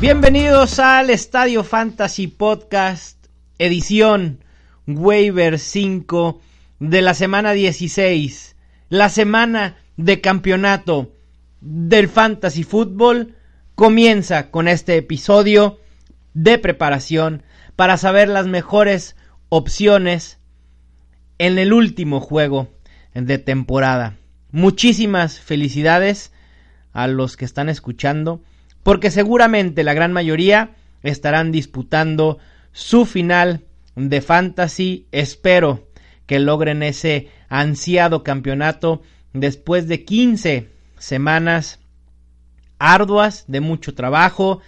Bienvenidos al Estadio Fantasy Podcast, edición Waiver 5 de la semana 16, la semana de campeonato del Fantasy Football comienza con este episodio de preparación para saber las mejores opciones en el último juego de temporada. Muchísimas felicidades a los que están escuchando porque seguramente la gran mayoría estarán disputando su final de fantasy. Espero que logren ese ansiado campeonato después de 15 semanas arduas, de mucho trabajo,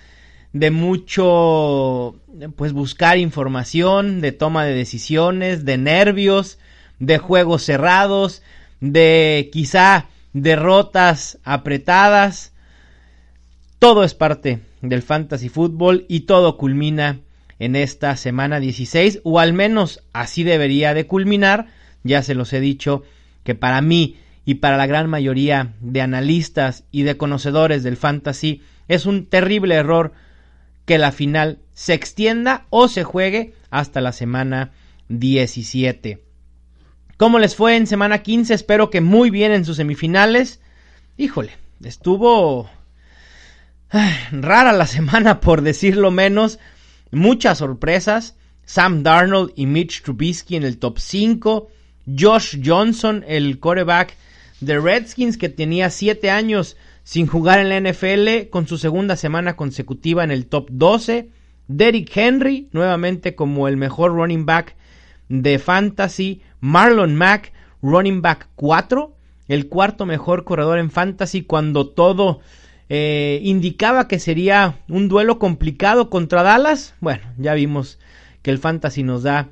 de mucho pues buscar información, de toma de decisiones, de nervios, de juegos cerrados, de quizá derrotas apretadas, todo es parte del fantasy fútbol y todo culmina en esta semana 16 o al menos así debería de culminar. Ya se los he dicho que para mí y para la gran mayoría de analistas y de conocedores del fantasy es un terrible error que la final se extienda o se juegue hasta la semana 17. ¿Cómo les fue en semana 15? Espero que muy bien en sus semifinales. Híjole, estuvo rara la semana por decirlo menos. Muchas sorpresas. Sam Darnold y Mitch Trubisky en el top 5. Josh Johnson, el quarterback de Redskins que tenía 7 años sin jugar en la NFL con su segunda semana consecutiva en el top 12. Derrick Henry, nuevamente como el mejor running back de fantasy. Marlon Mack, running back 4, el cuarto mejor corredor en fantasy cuando todo eh, indicaba que sería un duelo complicado contra Dallas. Bueno, ya vimos que el fantasy nos da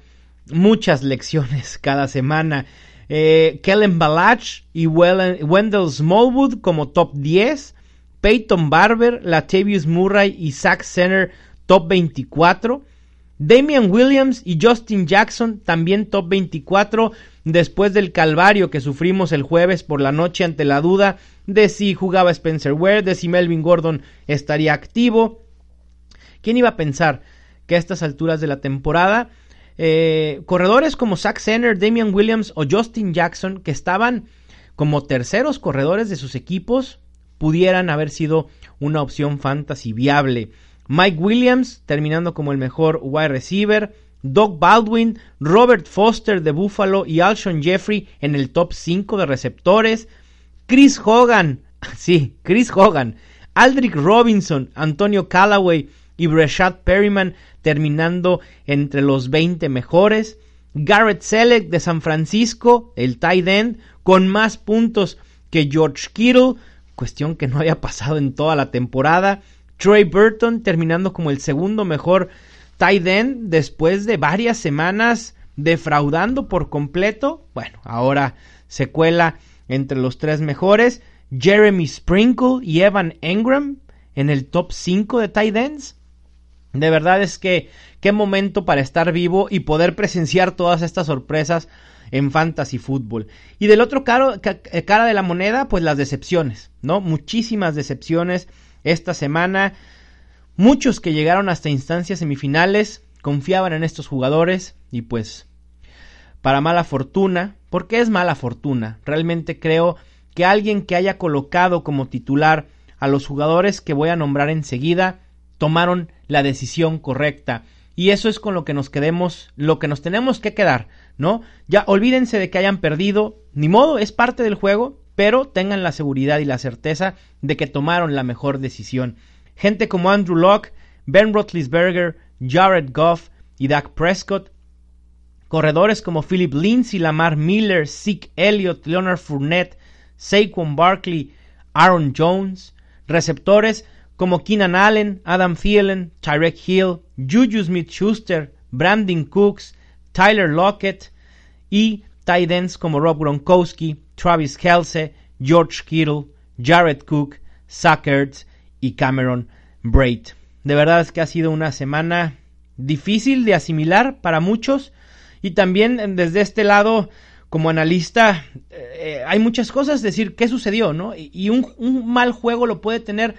muchas lecciones cada semana. Eh, Kellen Balach y Wendell Smallwood como top 10. Peyton Barber, Latavius Murray y Zach Center top 24. Damian Williams y Justin Jackson también top 24 después del calvario que sufrimos el jueves por la noche ante la duda de si jugaba Spencer Ware, de si Melvin Gordon estaría activo. ¿Quién iba a pensar que a estas alturas de la temporada eh, corredores como Zach Senner, Damian Williams o Justin Jackson, que estaban como terceros corredores de sus equipos, pudieran haber sido una opción fantasy viable? Mike Williams terminando como el mejor wide receiver, Doug Baldwin, Robert Foster de Buffalo y Alshon Jeffrey en el top 5 de receptores, Chris Hogan, sí, Chris Hogan, Aldrich Robinson, Antonio Callaway y Breshad Perryman terminando entre los 20 mejores. Garrett Selleck de San Francisco, el tight end, con más puntos que George Kittle, cuestión que no había pasado en toda la temporada. Trey Burton terminando como el segundo mejor tight end después de varias semanas defraudando por completo. Bueno, ahora se cuela entre los tres mejores. Jeremy Sprinkle y Evan Engram en el top 5 de tight ends. De verdad es que qué momento para estar vivo y poder presenciar todas estas sorpresas en fantasy fútbol. Y del otro eh, cara de la moneda, pues las decepciones, ¿no? Muchísimas decepciones esta semana. Muchos que llegaron hasta instancias semifinales confiaban en estos jugadores y pues para mala fortuna, porque es mala fortuna. Realmente creo que alguien que haya colocado como titular a los jugadores que voy a nombrar enseguida tomaron la decisión correcta. Y eso es con lo que nos quedemos, lo que nos tenemos que quedar, ¿no? Ya olvídense de que hayan perdido, ni modo, es parte del juego, pero tengan la seguridad y la certeza de que tomaron la mejor decisión. Gente como Andrew Locke, Ben Roethlisberger, Jared Goff y Dak Prescott Corredores como Philip Lindsay, Lamar Miller, Zeke Elliott, Leonard Fournette, Saquon Barkley, Aaron Jones. Receptores como Keenan Allen, Adam Thielen, Tyrek Hill, Juju Smith-Schuster, Brandon Cooks, Tyler Lockett y tight ends como Rob Gronkowski, Travis Kelce, George Kittle, Jared Cook, Zach y Cameron Braid. De verdad es que ha sido una semana difícil de asimilar para muchos, y también desde este lado, como analista, eh, hay muchas cosas, decir, ¿qué sucedió? ¿no? Y, un, mal juego lo puede tener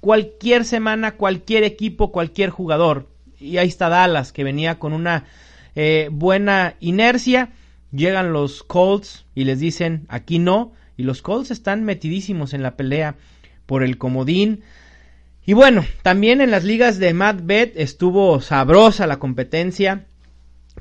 cualquier semana, cualquier equipo, cualquier jugador. Y ahí está Dallas, que venía con una eh, buena inercia. Llegan los Colts y les dicen, aquí no. Y los Colts están metidísimos en la pelea por el comodín. Y bueno, también en las ligas de Mad Bet estuvo sabrosa la competencia.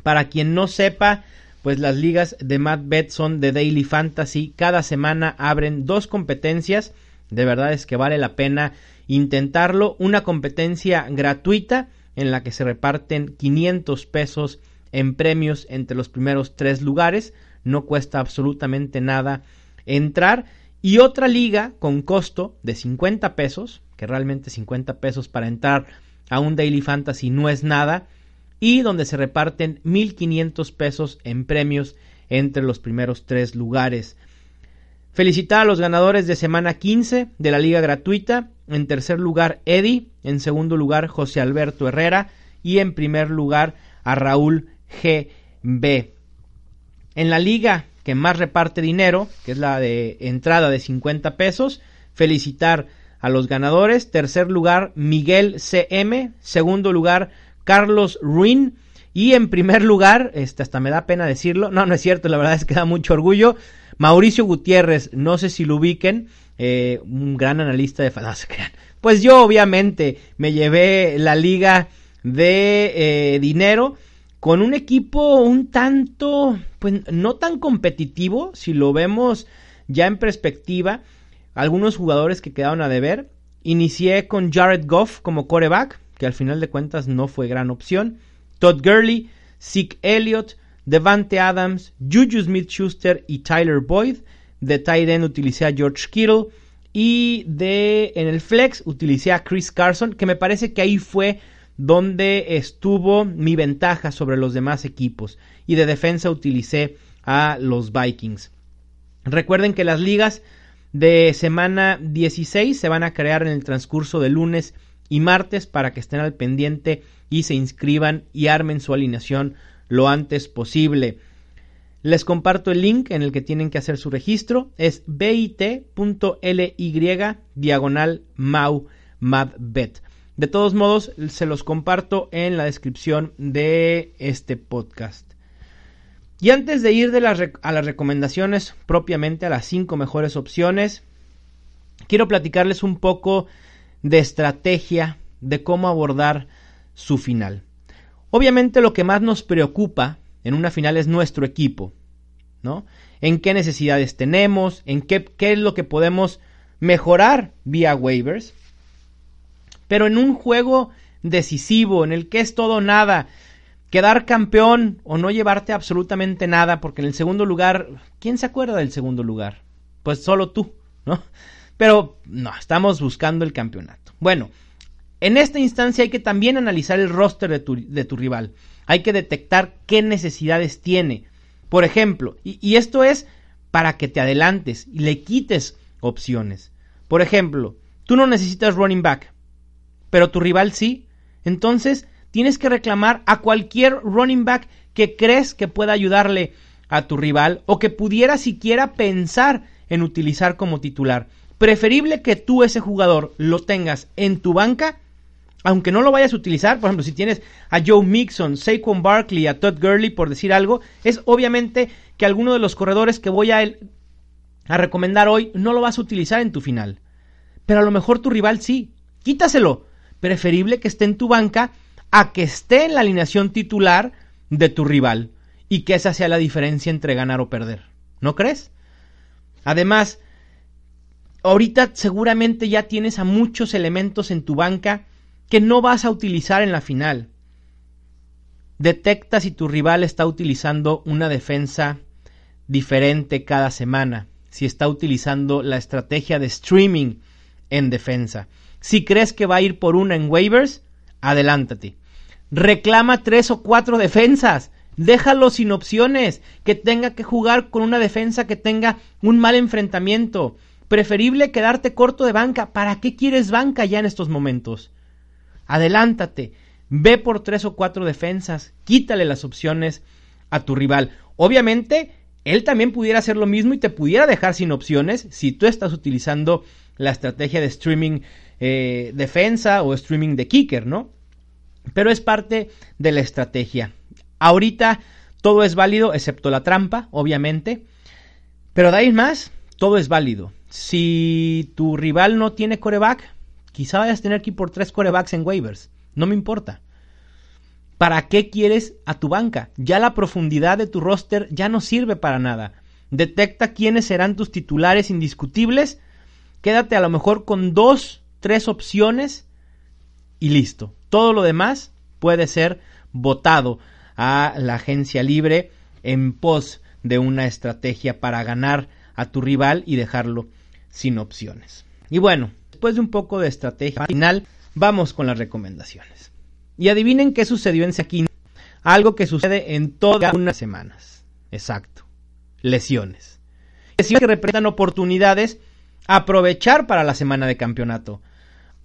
Para quien no sepa, pues las ligas de Mad Bet son de Daily Fantasy. Cada semana abren dos competencias. De verdad es que vale la pena intentarlo. Una competencia gratuita en la que se reparten 500 pesos en premios entre los primeros tres lugares. No cuesta absolutamente nada entrar. Y otra liga con costo de 50 pesos, que realmente 50 pesos para entrar a un Daily Fantasy no es nada. Y donde se reparten 1500 pesos en premios entre los primeros tres lugares. Felicitar a los ganadores de semana 15 de la liga gratuita. En tercer lugar, Eddie. En segundo lugar, José Alberto Herrera. Y en primer lugar, a Raúl GB. En la liga que más reparte dinero, que es la de entrada de 50 pesos, felicitar a los ganadores. Tercer lugar, Miguel CM. Segundo lugar, Carlos Ruin. Y en primer lugar, este, hasta me da pena decirlo, no, no es cierto, la verdad es que da mucho orgullo, Mauricio Gutiérrez, no sé si lo ubiquen, eh, un gran analista de crean. Pues yo obviamente me llevé la liga de eh, dinero con un equipo un tanto, pues no tan competitivo, si lo vemos ya en perspectiva, algunos jugadores que quedaron a deber. Inicié con Jared Goff como coreback, que al final de cuentas no fue gran opción. Todd Gurley, Zeke Elliott, Devante Adams, Juju Smith Schuster y Tyler Boyd. De tight end utilicé a George Kittle. Y de en el flex utilicé a Chris Carson, que me parece que ahí fue donde estuvo mi ventaja sobre los demás equipos. Y de defensa utilicé a los Vikings. Recuerden que las ligas de semana 16 se van a crear en el transcurso de lunes y martes para que estén al pendiente y se inscriban y armen su alineación lo antes posible. Les comparto el link en el que tienen que hacer su registro. Es bit.ly diagonal mau mavbet. De todos modos, se los comparto en la descripción de este podcast. Y antes de ir a las recomendaciones propiamente a las cinco mejores opciones, quiero platicarles un poco de estrategia de cómo abordar su final. Obviamente lo que más nos preocupa en una final es nuestro equipo, ¿no? En qué necesidades tenemos, en qué, qué es lo que podemos mejorar vía waivers. Pero en un juego decisivo, en el que es todo nada, quedar campeón o no llevarte absolutamente nada, porque en el segundo lugar, ¿quién se acuerda del segundo lugar? Pues solo tú, ¿no? Pero no, estamos buscando el campeonato. Bueno, en esta instancia hay que también analizar el roster de tu, rival. Hay que detectar qué necesidades tiene. Por ejemplo, y, esto es para que te adelantes y le quites opciones. Por ejemplo, tú no necesitas running back, pero tu rival sí. Entonces tienes que reclamar a cualquier running back que crees que pueda ayudarle a tu rival o que pudiera siquiera pensar en utilizar como titular. Preferible que tú ese jugador lo tengas en tu banca aunque no lo vayas a utilizar, por ejemplo, si tienes a Joe Mixon, Saquon Barkley, a Todd Gurley, por decir algo, es obviamente que alguno de los corredores que voy a, a recomendar hoy no lo vas a utilizar en tu final. Pero a lo mejor tu rival sí. Quítaselo. Preferible que esté en tu banca a que esté en la alineación titular de tu rival. Y que esa sea la diferencia entre ganar o perder. ¿No crees? Además, ahorita seguramente ya tienes a muchos elementos en tu banca que no vas a utilizar en la final. Detecta si tu rival está utilizando una defensa diferente cada semana, si está utilizando la estrategia de streaming en defensa. Si crees que va a ir por una en waivers, adelántate. Reclama tres o cuatro defensas. Déjalo sin opciones, que tenga que jugar con una defensa que tenga un mal enfrentamiento. Preferible quedarte corto de banca. ¿Para qué quieres banca ya en estos momentos? adelántate, ve por tres o cuatro defensas, quítale las opciones a tu rival. Obviamente, él también pudiera hacer lo mismo y te pudiera dejar sin opciones si tú estás utilizando la estrategia de streaming eh, defensa o streaming de kicker, ¿no? Pero es parte de la estrategia. Ahorita todo es válido, excepto la trampa, obviamente. Pero de ahí más, todo es válido. Si tu rival no tiene coreback, quizá vayas a tener que ir por tres corebacks en waivers. No me importa. ¿Para qué quieres a tu banca? Ya la profundidad de tu roster ya no sirve para nada. Detecta quiénes serán tus titulares indiscutibles. Quédate a lo mejor con dos, tres opciones y listo. Todo lo demás puede ser votado a la agencia libre en pos de una estrategia para ganar a tu rival y dejarlo sin opciones. Y bueno, después de un poco de estrategia final, vamos con las recomendaciones. Y adivinen qué sucedió en Sequín. Algo que sucede en todas unas semanas. Exacto. Lesiones. Lesiones que representan oportunidades aprovechar para la semana de campeonato.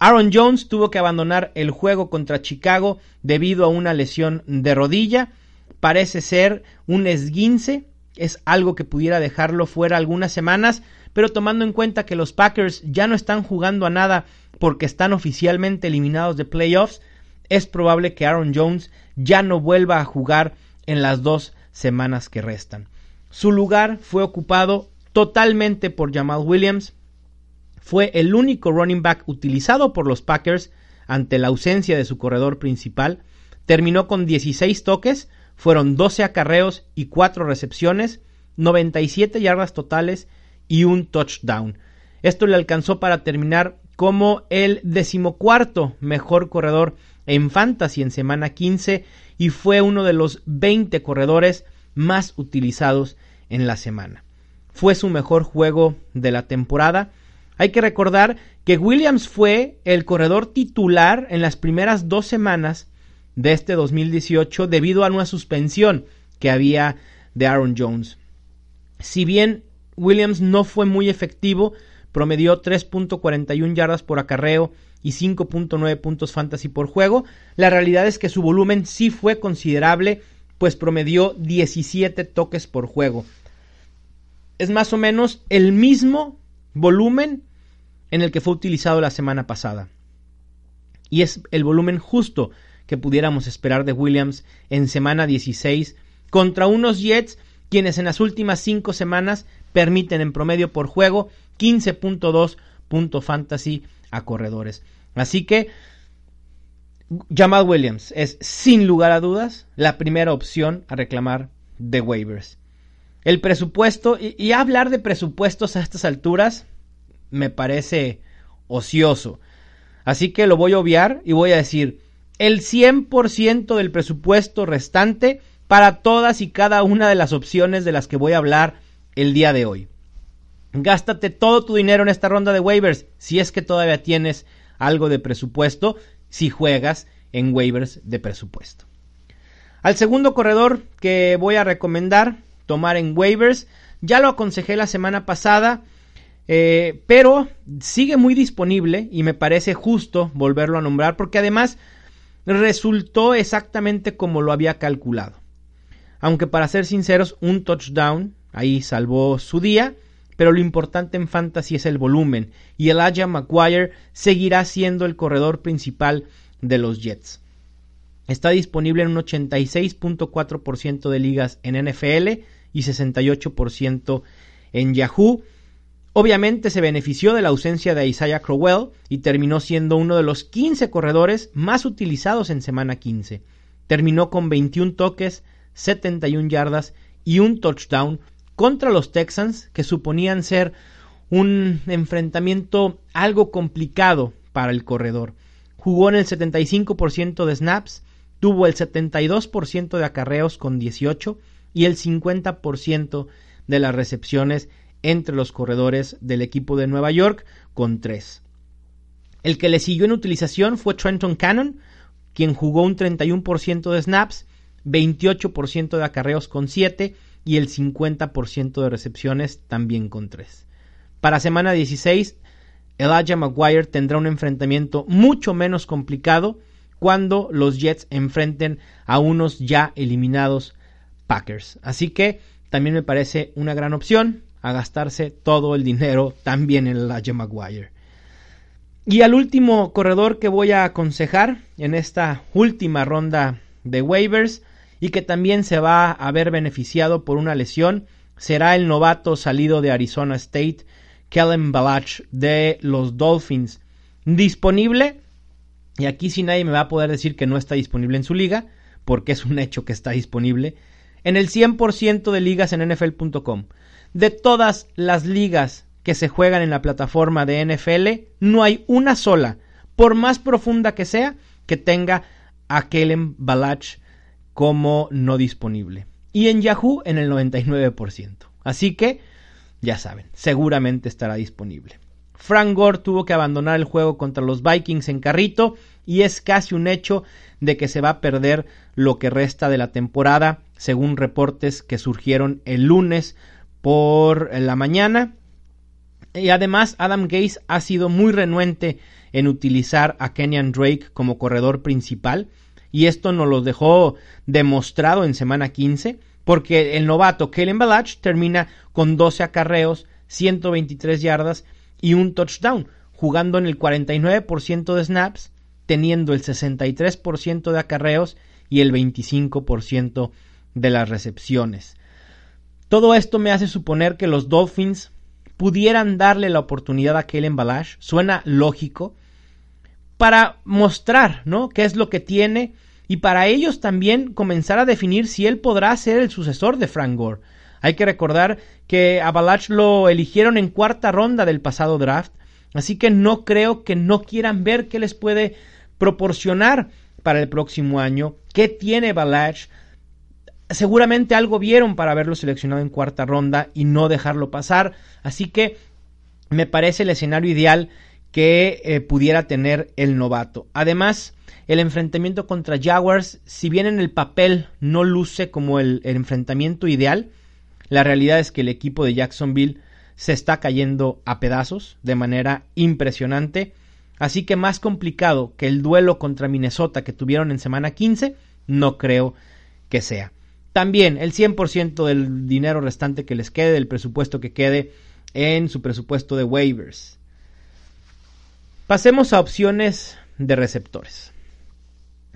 Aaron Jones tuvo que abandonar el juego contra Chicago debido a una lesión de rodilla. Parece ser un esguince. Es algo que pudiera dejarlo fuera algunas semanas, pero tomando en cuenta que los Packers ya no están jugando a nada porque están oficialmente eliminados de playoffs, es probable que Aaron Jones ya no vuelva a jugar en las dos semanas que restan. Su lugar fue ocupado totalmente por Jamal Williams, fue el único running back utilizado por los Packers ante la ausencia de su corredor principal. Terminó con 16 toques, fueron 12 acarreos y 4 recepciones, 97 yardas totales y un touchdown. Esto le alcanzó para terminar como el decimocuarto mejor corredor en fantasy en semana 15 y fue uno de los 20 corredores más utilizados en la semana. Fue su mejor juego de la temporada hay que recordar que Williams fue el corredor titular en las primeras dos semanas de este 2018 debido a una suspensión que había de Aaron Jones. Si bien Williams no fue muy efectivo, promedió 3.41 yardas por acarreo y 5.9 puntos fantasy por juego, la realidad es que su volumen sí fue considerable, pues promedió 17 toques por juego. Es más o menos el mismo volumen en el que fue utilizado la semana pasada. Y es el volumen justo que pudiéramos esperar de Williams en semana 16 contra unos Jets quienes en las últimas cinco semanas permiten en promedio por juego 15.2 punto fantasy a corredores. Así que Jamal Williams es sin lugar a dudas la primera opción a reclamar de waivers. El presupuesto, y hablar de presupuestos a estas alturas, me parece ocioso. Así que lo voy a obviar y voy a decir el 100% del presupuesto restante para todas y cada una de las opciones de las que voy a hablar el día de hoy. Gástate todo tu dinero en esta ronda de waivers si es que todavía tienes algo de presupuesto, si juegas en waivers de presupuesto. Al segundo corredor que voy a recomendar tomar en waivers, ya lo aconsejé la semana pasada, eh, pero sigue muy disponible y me parece justo volverlo a nombrar porque además resultó exactamente como lo había calculado. Aunque para ser sinceros, un touchdown ahí salvó su día, pero lo importante en fantasy es el volumen y el Elijah McGuire seguirá siendo el corredor principal de los Jets. Está disponible en un 86.4% de ligas en NFL y 68% en Yahoo Obviamente se benefició de la ausencia de Isaiah Crowell y terminó siendo uno de los 15 corredores más utilizados en semana 15. Terminó con 21 toques, 71 yardas y un touchdown contra los Texans que suponían ser un enfrentamiento algo complicado para el corredor. Jugó en el 75% de snaps, tuvo el 72% de acarreos con 18 y el 50% de las recepciones entre los corredores del equipo de Nueva York con tres. El que le siguió en utilización fue Trenton Cannon, quien jugó un 31% de snaps, 28% de acarreos con 7 y el 50% de recepciones también con 3. Para semana 16, Elijah Maguire tendrá un enfrentamiento mucho menos complicado cuando los Jets enfrenten a unos ya eliminados Packers. Así que también me parece una gran opción a gastarse todo el dinero también en Elijah Maguire. Y al último corredor que voy a aconsejar en esta última ronda de waivers y que también se va a ver beneficiado por una lesión será el novato salido de Arizona State, Kellen Balach de los Dolphins. Disponible, y aquí si nadie me va a poder decir que no está disponible en su liga, porque es un hecho que está disponible, en el 100% de ligas en NFL.com. De todas las ligas que se juegan en la plataforma de NFL, no hay una sola, por más profunda que sea, que tenga a Kellen Balach como no disponible. Y en Yahoo en el 99%. Así que, ya saben, seguramente estará disponible. Frank Gore tuvo que abandonar el juego contra los Vikings en carrito y es casi un hecho de que se va a perder lo que resta de la temporada, según reportes que surgieron el lunes por la mañana y además, Adam Gase ha sido muy renuente en utilizar a Kenyan Drake como corredor principal. Y esto nos lo dejó demostrado en semana 15, porque el novato Kellen Balach termina con 12 acarreos, 123 yardas y un touchdown, jugando en el 49% de snaps, teniendo el 63% de acarreos y el 25% de las recepciones. Todo esto me hace suponer que los Dolphins pudieran darle la oportunidad a Kellen Balash, suena lógico, para mostrar, ¿no? qué es lo que tiene y para ellos también comenzar a definir si él podrá ser el sucesor de Frank Gore. Hay que recordar que a Balach lo eligieron en cuarta ronda del pasado draft, así que no creo que no quieran ver qué les puede proporcionar para el próximo año, qué tiene Balach, seguramente algo vieron para haberlo seleccionado en cuarta ronda y no dejarlo pasar. Así que me parece el escenario ideal que eh, pudiera tener el novato. Además, el enfrentamiento contra Jaguars, si bien en el papel no luce como el enfrentamiento ideal, la realidad es que el equipo de Jacksonville se está cayendo a pedazos de manera impresionante. Así que más complicado que el duelo contra Minnesota que tuvieron en semana 15, no creo que sea. También el 100% del dinero restante que les quede, del presupuesto que quede en su presupuesto de waivers. Pasemos a opciones de receptores.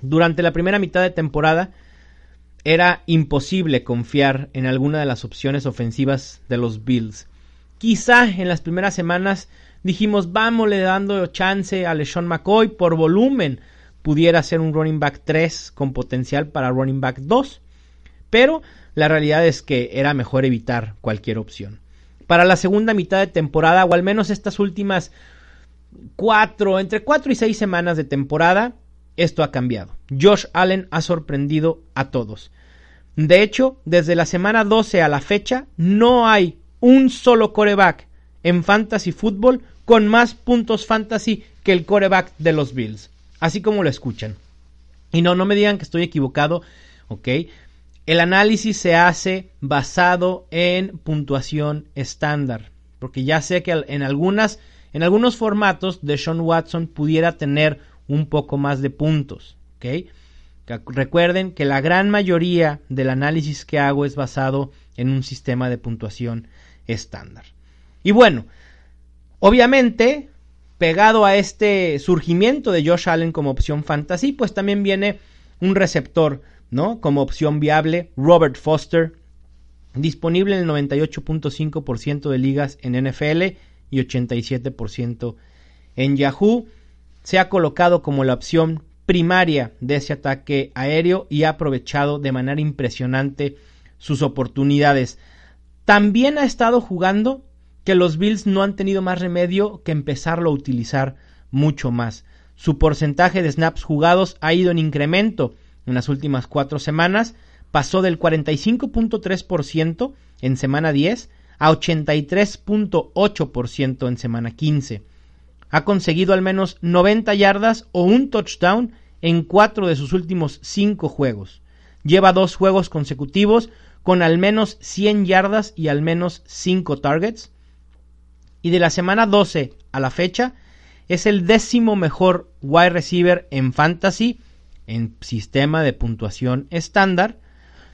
Durante la primera mitad de temporada era imposible confiar en alguna de las opciones ofensivas de los Bills. Quizá en las primeras semanas dijimos, vámosle dando chance a LeSean McCoy por volumen. Pudiera ser un running back 3 con potencial para running back 2 pero la realidad es que era mejor evitar cualquier opción. Para la segunda mitad de temporada, o al menos estas últimas cuatro, entre cuatro y seis semanas de temporada, esto ha cambiado. Josh Allen ha sorprendido a todos. De hecho, desde la semana 12 a la fecha, no hay un solo coreback en fantasy fútbol con más puntos fantasy que el coreback de los Bills. Así como lo escuchan. Y no, no me digan que estoy equivocado, ¿ok? El análisis se hace basado en puntuación estándar, porque ya sé que en algunas en algunos formatos de Sean Watson pudiera tener un poco más de puntos, Recuerden que la gran mayoría del análisis que hago es basado en un sistema de puntuación estándar. Y bueno, obviamente, pegado a este surgimiento de Josh Allen como opción fantasy, pues también viene un receptor ¿no? Como opción viable, Robert Foster, disponible en el 98.5% de ligas en NFL y 87% en Yahoo. Se ha colocado como la opción primaria de ese ataque aéreo y ha aprovechado de manera impresionante sus oportunidades. También ha estado jugando que los Bills no han tenido más remedio que empezarlo a utilizar mucho más. Su porcentaje de snaps jugados ha ido en incremento en las últimas cuatro semanas, pasó del 45.3% en semana 10 a 83.8% en semana 15. Ha conseguido al menos 90 yardas o un touchdown en cuatro de sus últimos cinco juegos. Lleva dos juegos consecutivos con al menos 100 yardas y al menos 5 targets. Y de la semana 12 a la fecha, es el décimo mejor wide receiver en fantasy en sistema de puntuación estándar,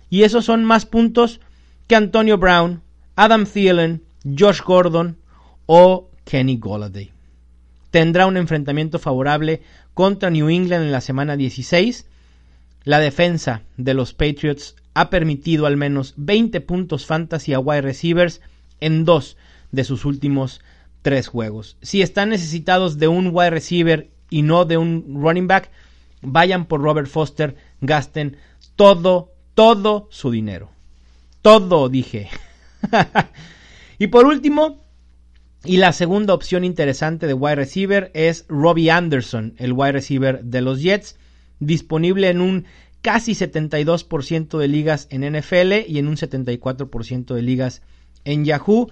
y esos son más puntos que Antonio Brown, Adam Thielen, Josh Gordon o Kenny Golladay. Tendrá un enfrentamiento favorable contra New England en la semana 16. La defensa de los Patriots ha permitido al menos 20 puntos fantasy a wide receivers en dos de sus últimos tres juegos. Si están necesitados de un wide receiver y no de un running back, vayan por Robert Foster, gasten todo, todo su dinero. Todo, dije. y por último, y la segunda opción interesante de wide receiver es Robbie Anderson, el wide receiver de los Jets, disponible en un casi 72% de ligas en NFL y en un 74% de ligas en Yahoo.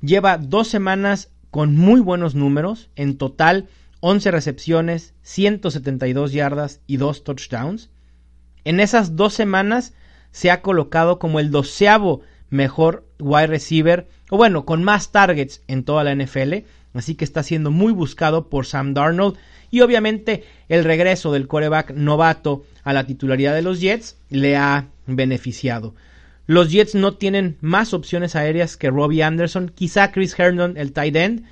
Lleva dos semanas con muy buenos números, en total 11 recepciones, 172 yardas y 2 touchdowns. En esas dos semanas se ha colocado como el doceavo mejor wide receiver, o bueno, con más targets en toda la NFL, así que está siendo muy buscado por Sam Darnold. Y obviamente el regreso del coreback novato a la titularidad de los Jets le ha beneficiado. Los Jets no tienen más opciones aéreas que Robbie Anderson, quizá Chris Herndon, el tight end,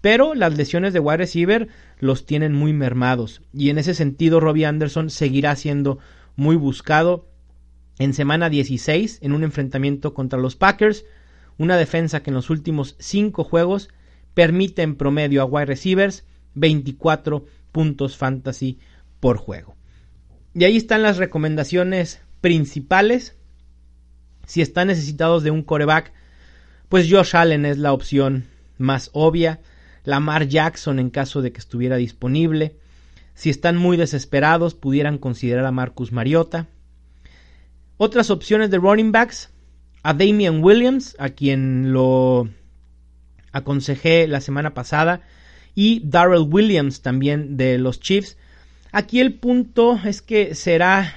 pero las lesiones de wide receiver los tienen muy mermados. Y en ese sentido Robbie Anderson seguirá siendo muy buscado en semana 16 en un enfrentamiento contra los Packers, una defensa que en los últimos 5 juegos permite en promedio a wide receivers 24 puntos fantasy por juego. Y ahí están las recomendaciones principales. Si están necesitados de un coreback, pues Josh Allen es la opción más obvia. Lamar Jackson en caso de que estuviera disponible. Si están muy desesperados, pudieran considerar a Marcus Mariota. Otras opciones de running backs, a Damian Williams, a quien lo aconsejé la semana pasada, y Darrell Williams también de los Chiefs. Aquí el punto es que será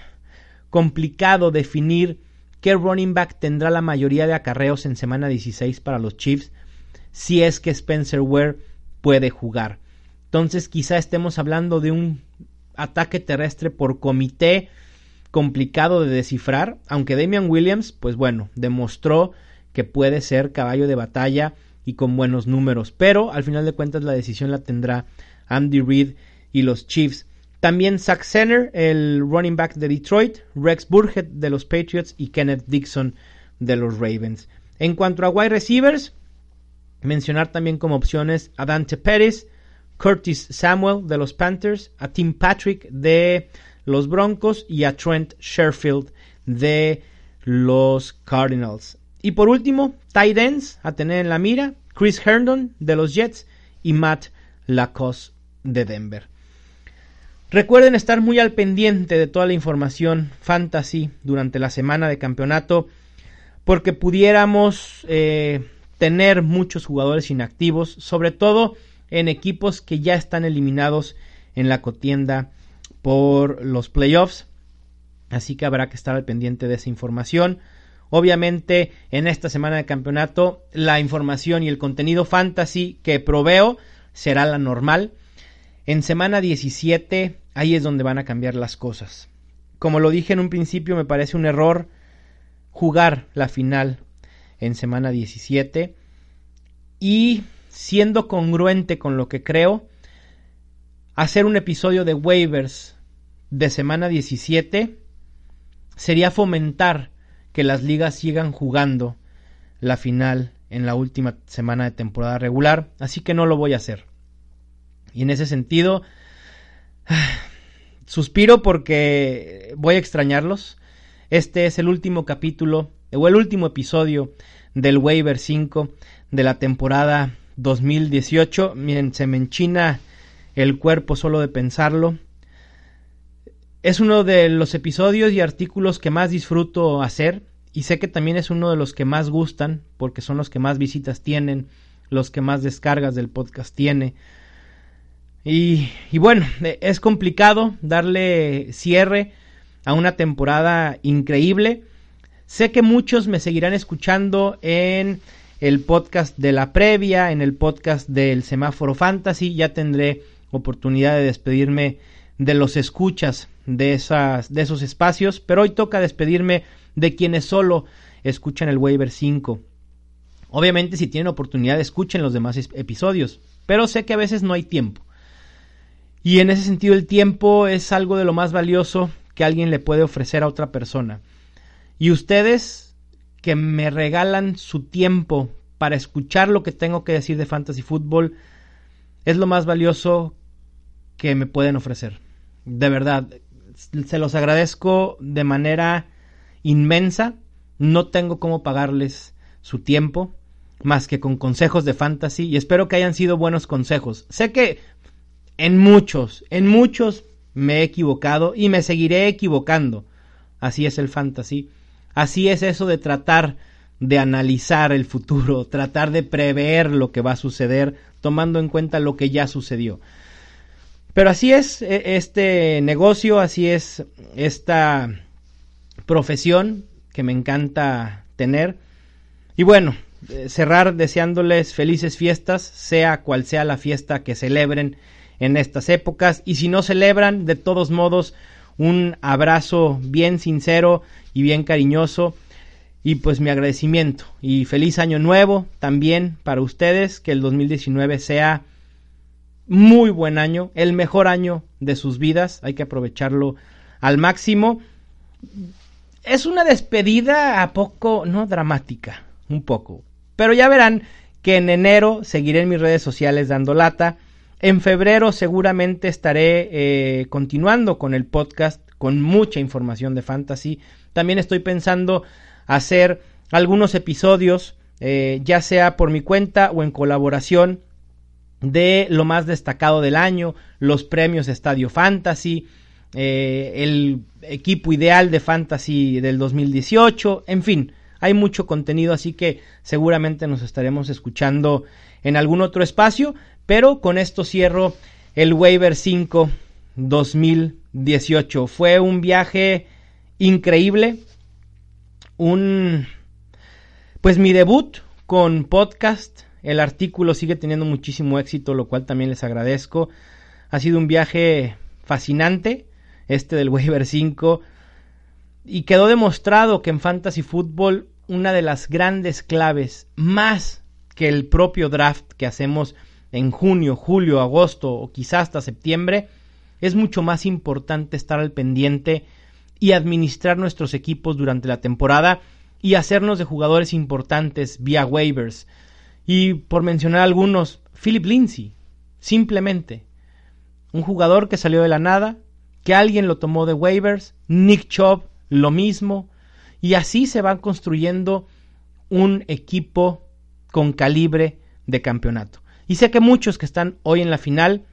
complicado definir qué running back tendrá la mayoría de acarreos en semana 16 para los Chiefs si es que Spencer Ware puede jugar. Entonces quizá estemos hablando de un ataque terrestre por comité complicado de descifrar, aunque Damian Williams, pues bueno, demostró que puede ser caballo de batalla y con buenos números. Pero al final de cuentas la decisión la tendrá Andy Reid y los Chiefs. También Zach Senner, el running back de Detroit, Rex Burhead de los Patriots y Kenneth Dixon de los Ravens. En cuanto a wide receivers, mencionar también como opciones a Dante Pérez, Curtis Samuel de los Panthers, a Tim Patrick de los Broncos y a Trent Sherfield de los Cardinals. Y por último, tight ends a tener en la mira, Chris Herndon de los Jets y Matt Lacoste de Denver. Recuerden estar muy al pendiente de toda la información fantasy durante la semana de campeonato porque pudiéramos eh, tener muchos jugadores inactivos, sobre todo en equipos que ya están eliminados en la contienda por los playoffs. Así que habrá que estar al pendiente de esa información. Obviamente, en esta semana de campeonato, la información y el contenido fantasy que proveo será la normal. En semana 17, ahí es donde van a cambiar las cosas. Como lo dije en un principio, me parece un error jugar la final en semana 17. Y siendo congruente con lo que creo, hacer un episodio de waivers de semana 17 sería fomentar que las ligas sigan jugando la final en la última semana de temporada regular, así que no lo voy a hacer. Y en ese sentido, suspiro porque voy a extrañarlos. Este es el último capítulo o el último episodio del Waiver 5 de la temporada 2018. Miren, se me enchina el cuerpo solo de pensarlo. Es uno de los episodios y artículos que más disfruto hacer y sé que también es uno de los que más gustan porque son los que más visitas tienen, los que más descargas del podcast tiene. Y, y bueno, e, es complicado darle cierre a una temporada increíble. Sé que muchos me seguirán escuchando en el podcast de la previa, en el podcast del semáforo fantasy. Ya tendré oportunidad de despedirme de los escuchas de, esas, de esos espacios, pero hoy toca despedirme de quienes solo escuchan el Waiver 5. Obviamente si tienen oportunidad escuchen los demás episodios, pero sé que a veces no hay tiempo. Y en ese sentido el tiempo es algo de lo más valioso que alguien le puede ofrecer a otra persona. Y ustedes que me regalan su tiempo para escuchar lo que tengo que decir de fantasy fútbol es lo más valioso que me pueden ofrecer. De verdad, se los agradezco de manera inmensa. No tengo cómo pagarles su tiempo más que con consejos de fantasy y espero que hayan sido buenos consejos. Sé que en muchos, en muchos me he equivocado y me seguiré equivocando. Así es el fantasy. Así es eso de tratar de analizar el futuro, tratar de prever lo que va a suceder, tomando en cuenta lo que ya sucedió. Pero así es e, este negocio, así es esta profesión que me encanta tener. Y bueno, eh, cerrar deseándoles felices fiestas, sea cual sea la fiesta que celebren en estas épocas. Y si no celebran, de todos modos, un abrazo bien sincero y bien cariñoso. Y pues mi agradecimiento y feliz año nuevo también para ustedes, que el 2019 sea muy buen año, el mejor año de sus vidas, hay que aprovecharlo al máximo. Es una despedida a poco, no dramática, un poco, pero ya verán que en enero seguiré en mis redes sociales dando lata. En febrero seguramente estaré eh, continuando con el podcast con mucha información de fantasy. También estoy pensando hacer algunos episodios, eh, ya sea por mi cuenta o en colaboración, de lo más destacado del año, los premios Estadio Fantasy, eh, el equipo ideal de Fantasy del 2018, en fin, hay mucho contenido, así que seguramente nos estaremos escuchando en algún otro espacio, pero con esto cierro el Waiver 5 2018. Fue un viaje increíble, un pues mi debut con podcast, el artículo sigue teniendo muchísimo éxito, lo cual también les agradezco. Ha sido un viaje fascinante, este del Waiver 5, y quedó demostrado que en Fantasy Football una de las grandes claves, más que el propio draft que hacemos en junio, julio, agosto o quizás hasta septiembre, es mucho más importante estar al pendiente y administrar nuestros equipos durante la temporada y hacernos de jugadores importantes vía waivers. Y por mencionar algunos, Philip Lindsay, simplemente un jugador que salió de la nada, que alguien lo tomó de waivers, Nick Chubb, lo mismo, y así se van construyendo un equipo con calibre de campeonato. Y sé que muchos que están hoy en la final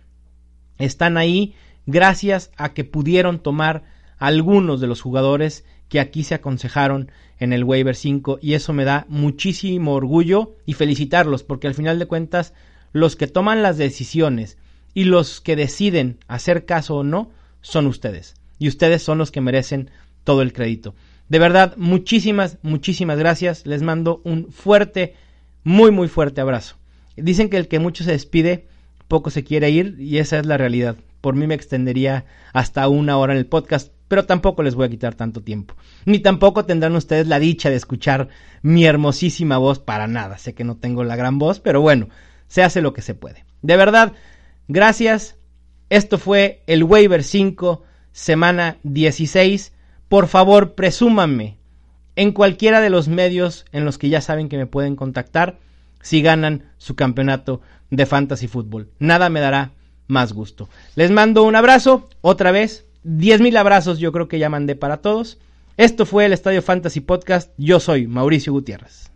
están ahí gracias a que pudieron tomar algunos de los jugadores que aquí se aconsejaron en el waiver 5 y eso me da muchísimo orgullo y felicitarlos porque al final de cuentas los que toman las decisiones y los que deciden hacer caso o no son ustedes y ustedes son los que merecen todo el crédito. De verdad, muchísimas, muchísimas gracias. Les mando un fuerte, muy, muy fuerte abrazo. Dicen que el que mucho se despide, poco se quiere ir y esa es la realidad. Por mí me extendería hasta una hora en el podcast, pero tampoco les voy a quitar tanto tiempo. Ni tampoco tendrán ustedes la dicha de escuchar mi hermosísima voz para nada. Sé que no tengo la gran voz, pero bueno, se hace lo que se puede. De verdad, gracias. Esto fue el Waiver 5, semana 16 por favor presúmanme en cualquiera de los medios en los que ya saben que me pueden contactar si ganan su campeonato de fantasy fútbol. Nada me dará más gusto. Les mando un abrazo, otra vez, diez mil abrazos yo creo que ya mandé para todos. Esto fue el Estadio Fantasy Podcast, yo soy Mauricio Gutiérrez.